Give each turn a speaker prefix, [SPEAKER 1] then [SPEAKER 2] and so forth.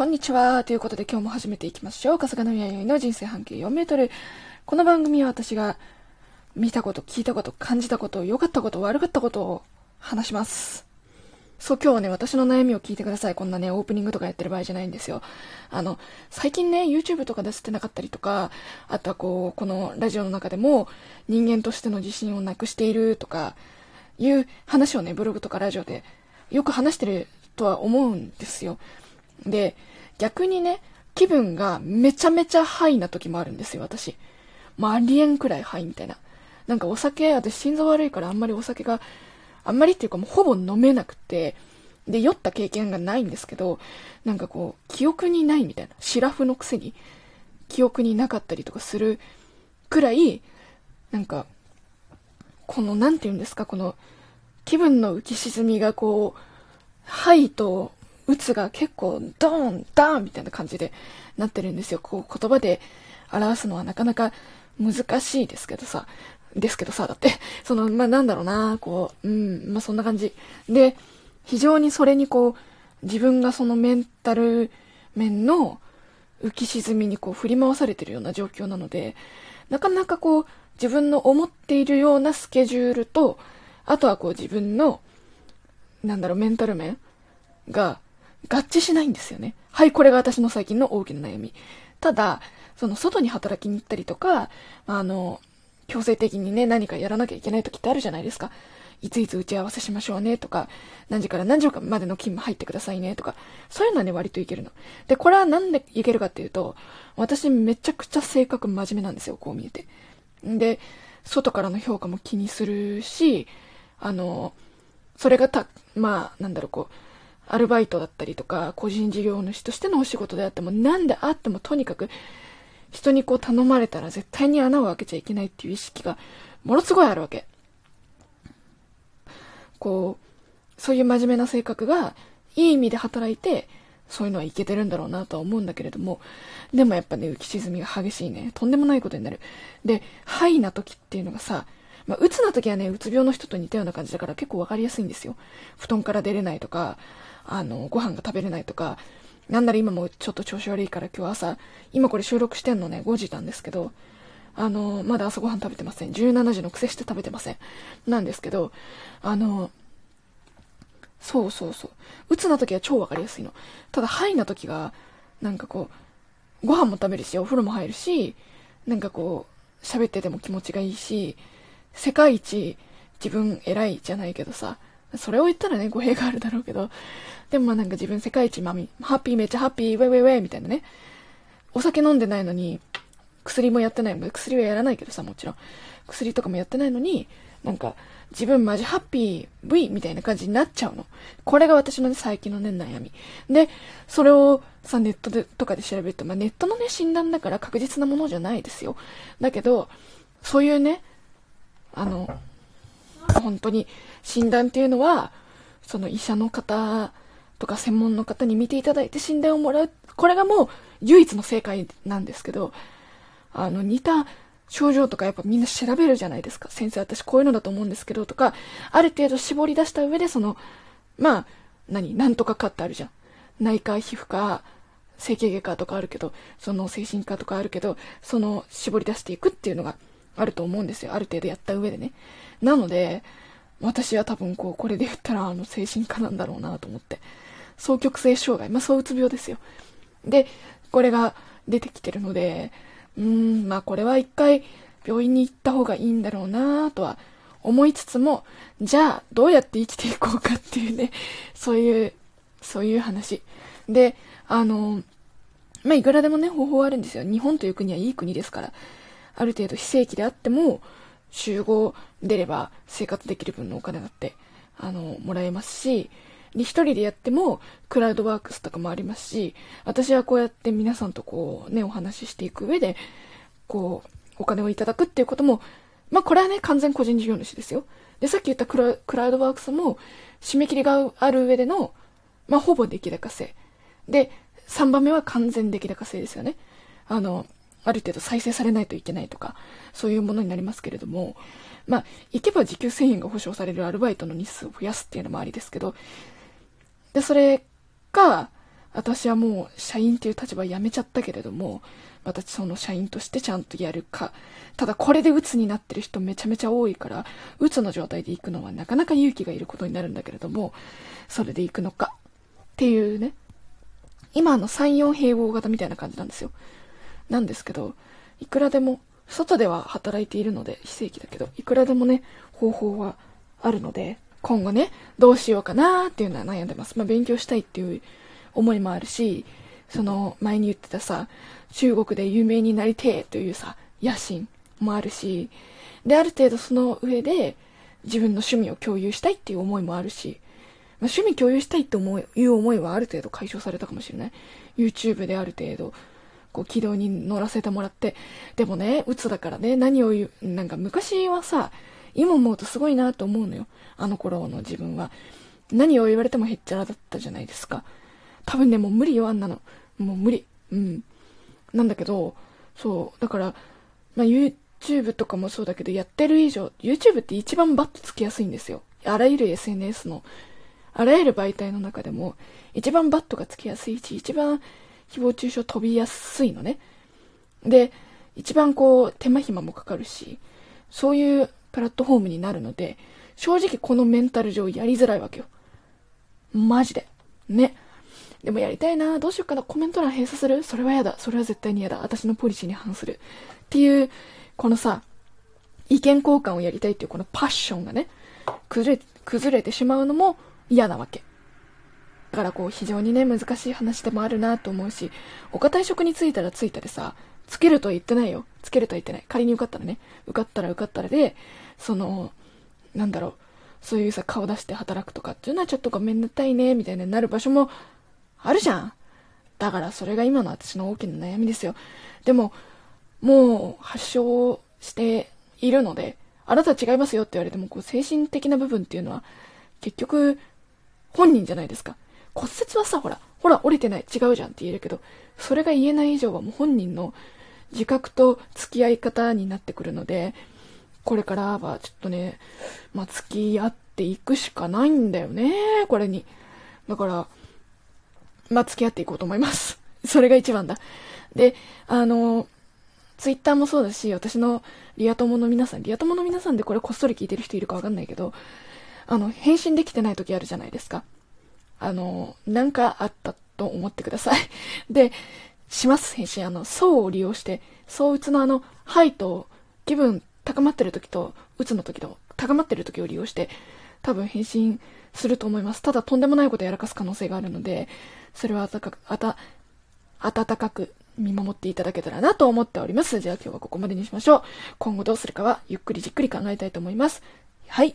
[SPEAKER 1] こんにちは。ということで今日も始めていきましょう。春日野弥生の人生半径4メートル。この番組は私が見たこと、聞いたこと、感じたこと、良かったこと、悪かったことを話します。そう、今日はね、私の悩みを聞いてください。こんなね、オープニングとかやってる場合じゃないんですよ。あの、最近ね、YouTube とか出せてなかったりとか、あとはこう、このラジオの中でも人間としての自信をなくしているとか、いう話をね、ブログとかラジオでよく話してるとは思うんですよ。で、逆にね、気分がめちゃめちゃハイな時もあるんですよ、私。まあ、ありえんくらいハイみたいな。なんかお酒、私心臓悪いからあんまりお酒があんまりっていうかもうほぼ飲めなくて、で、酔った経験がないんですけど、なんかこう、記憶にないみたいな、シラフのくせに、記憶になかったりとかするくらい、なんか、この、なんて言うんですか、この、気分の浮き沈みがこう、はいと、うつが結構、ドーン、ダーンみたいな感じでなってるんですよ。こう、言葉で表すのはなかなか難しいですけどさ、ですけどさ、だって、その、まあ、なんだろうな、こう、うん、まあ、そんな感じ。で、非常にそれにこう、自分がそのメンタル面の浮き沈みにこう振り回されてるような状況なので、なかなかこう、自分の思っているようなスケジュールと、あとはこう自分の、なんだろう、メンタル面が合致しないんですよね。はい、これが私の最近の大きな悩み。ただ、その外に働きに行ったりとか、あの、強制的にね、何かやらなきゃいけない時ってあるじゃないですか。いついつ打ち合わせしましょうねとか、何時から何時までの勤務入ってくださいねとか、そういうのはね、割といけるの。で、これはなんでいけるかっていうと、私めちゃくちゃ性格真面目なんですよ、こう見えて。で、外からの評価も気にするし、あの、それがた、まあ、なんだろう、こう、アルバイトだったりとか、個人事業主としてのお仕事であっても、何であってもとにかく、人にこう頼まれたら絶対に穴を開けちゃいけないっていう意識がものすごいあるわけ。こう、そういう真面目な性格がいい意味で働いて、そういうのはいけてるんだろうなとは思うんだけれども、でもやっぱね、浮き沈みが激しいね。とんでもないことになる。で、ハイな時っていうのがさ、まあ、うつな時はね、うつ病の人と似たような感じだから結構わかりやすいんですよ。布団から出れないとか、あの、ご飯が食べれないとか、なんなら今もちょっと調子悪いから今日朝、今これ収録してんのね、5時なんですけど、あの、まだ朝ごはん食べてません。17時の癖して食べてません。なんですけど、あの、そうそうそう。うつな時は超わかりやすいの。ただ、ハイな時が、なんかこう、ご飯も食べるし、お風呂も入るし、なんかこう、喋ってても気持ちがいいし、世界一自分偉いじゃないけどさ、それを言ったらね、語弊があるだろうけど、でもまあなんか自分世界一マミ、ハッピーめっちゃハッピー、ウェイウェイウェイみたいなね。お酒飲んでないのに、薬もやってないので、薬はやらないけどさ、もちろん。薬とかもやってないのに、なんか、自分マジハッピー、V みたいな感じになっちゃうの。これが私のね、最近のね、悩み。で、それをさ、ネットでとかで調べると、まあネットのね、診断だから確実なものじゃないですよ。だけど、そういうね、あの、本当に診断っていうのは、その医者の方とか専門の方に見ていただいて診断をもらう。これがもう唯一の正解なんですけど、あの、似た症状とかやっぱみんな調べるじゃないですか。先生、私こういうのだと思うんですけど、とか、ある程度絞り出した上で、その、まあ、何、なんとかかってあるじゃん。内科、皮膚科、整形外科とかあるけど、その精神科とかあるけど、その絞り出していくっていうのがあると思うんですよ。ある程度やった上でね。なので、私は多分こう、これで言ったらあの精神科なんだろうなと思って。双極性障害、まあ、そううつ病ですよ。で、これが出てきてるので、うーん、まあ、これは一回病院に行った方がいいんだろうなとは思いつつも、じゃあ、どうやって生きていこうかっていうね、そういう、そういう話。で、あの、まあ、いくらでもね、方法はあるんですよ。日本という国はいい国ですから。ある程度非正規であっても、集合出れば生活できる分のお金だって、あの、もらえますし、で、一人でやっても、クラウドワークスとかもありますし、私はこうやって皆さんとこう、ね、お話ししていく上で、こう、お金をいただくっていうことも、まあ、これはね、完全個人事業主ですよ。で、さっき言ったクラクラウドワークスも、締め切りがある上での、まあ、ほぼ出来高制。で、3番目は完全出来高制ですよね。あの、ある程度再生されないといけないとか、そういうものになりますけれども、まあ、行けば時給1000円が保証されるアルバイトの日数を増やすっていうのもありですけど、で、それが、私はもう社員っていう立場辞めちゃったけれども、またその社員としてちゃんとやるか。ただこれで鬱になってる人めちゃめちゃ多いから、鬱の状態で行くのはなかなか勇気がいることになるんだけれども、それで行くのか。っていうね。今の3、4併合型みたいな感じなんですよ。なんですけど、いくらでも、外では働いているので、非正規だけど、いくらでもね、方法はあるので、今後ね、どうしようかなっていうのは悩んでます。まあ、勉強したいっていう思いもあるし、その、前に言ってたさ、中国で有名になりてえというさ、野心もあるし、で、ある程度その上で、自分の趣味を共有したいっていう思いもあるし、まあ、趣味共有したいって思いいう思いはある程度解消されたかもしれない。YouTube である程度、こう軌道に乗らせてもらって。でもね、鬱だからね、何を言う、なんか昔はさ、今思うとすごいなと思うのよ。あの頃の自分は。何を言われてもへっちゃらだったじゃないですか。多分ね、もう無理よ、あんなの。もう無理。うん。なんだけど、そう、だから、まあ、YouTube とかもそうだけど、やってる以上、YouTube って一番バッとつきやすいんですよ。あらゆる SNS の、あらゆる媒体の中でも、一番バットがつきやすいし、一番誹謗中傷飛びやすいのね。で、一番こう、手間暇もかかるし、そういうプラットフォームになるので、正直このメンタル上やりづらいわけよ。マジで。ね。でもやりたいなどうしようかなコメント欄閉鎖するそれは嫌だ。それは絶対に嫌だ。私のポリシーに反する。っていう、このさ、意見交換をやりたいっていうこのパッションがね、崩れ、崩れてしまうのも嫌なわけ。だからこう非常にね、難しい話でもあるなと思うし、お堅い職に就いたら就いたでさ、つけるとは言ってないよ。つけるとは言ってない。仮に受かったらね。受かったら受かったらで、その、なんだろう。そういうさ、顔出して働くとかっていうのはちょっとごめんなさいね、みたいになる場所もあるじゃん。だからそれが今の私の大きな悩みですよ。でも、もう発症しているので、あなたは違いますよって言われても、こう精神的な部分っていうのは、結局、本人じゃないですか。骨折はさ、ほら、ほら、折れてない、違うじゃんって言えるけど、それが言えない以上はもう本人の自覚と付き合い方になってくるので、これからはちょっとね、まあ、付き合っていくしかないんだよね、これに。だから、まあ、付き合っていこうと思います。それが一番だ。で、あの、ツイッターもそうだし、私のリア友の皆さん、リア友の皆さんでこれこっそり聞いてる人いるかわかんないけど、あの、返信できてない時あるじゃないですか。あの、なんかあったと思ってください。で、します、返信。あの、層を利用して、層打つのあの、はいと、気分高まってる時と、打つの時と、高まってる時を利用して、多分返信すると思います。ただ、とんでもないことやらかす可能性があるので、それは温かく、あた、温かく見守っていただけたらなと思っております。じゃあ今日はここまでにしましょう。今後どうするかはゆっくりじっくり考えたいと思います。はい。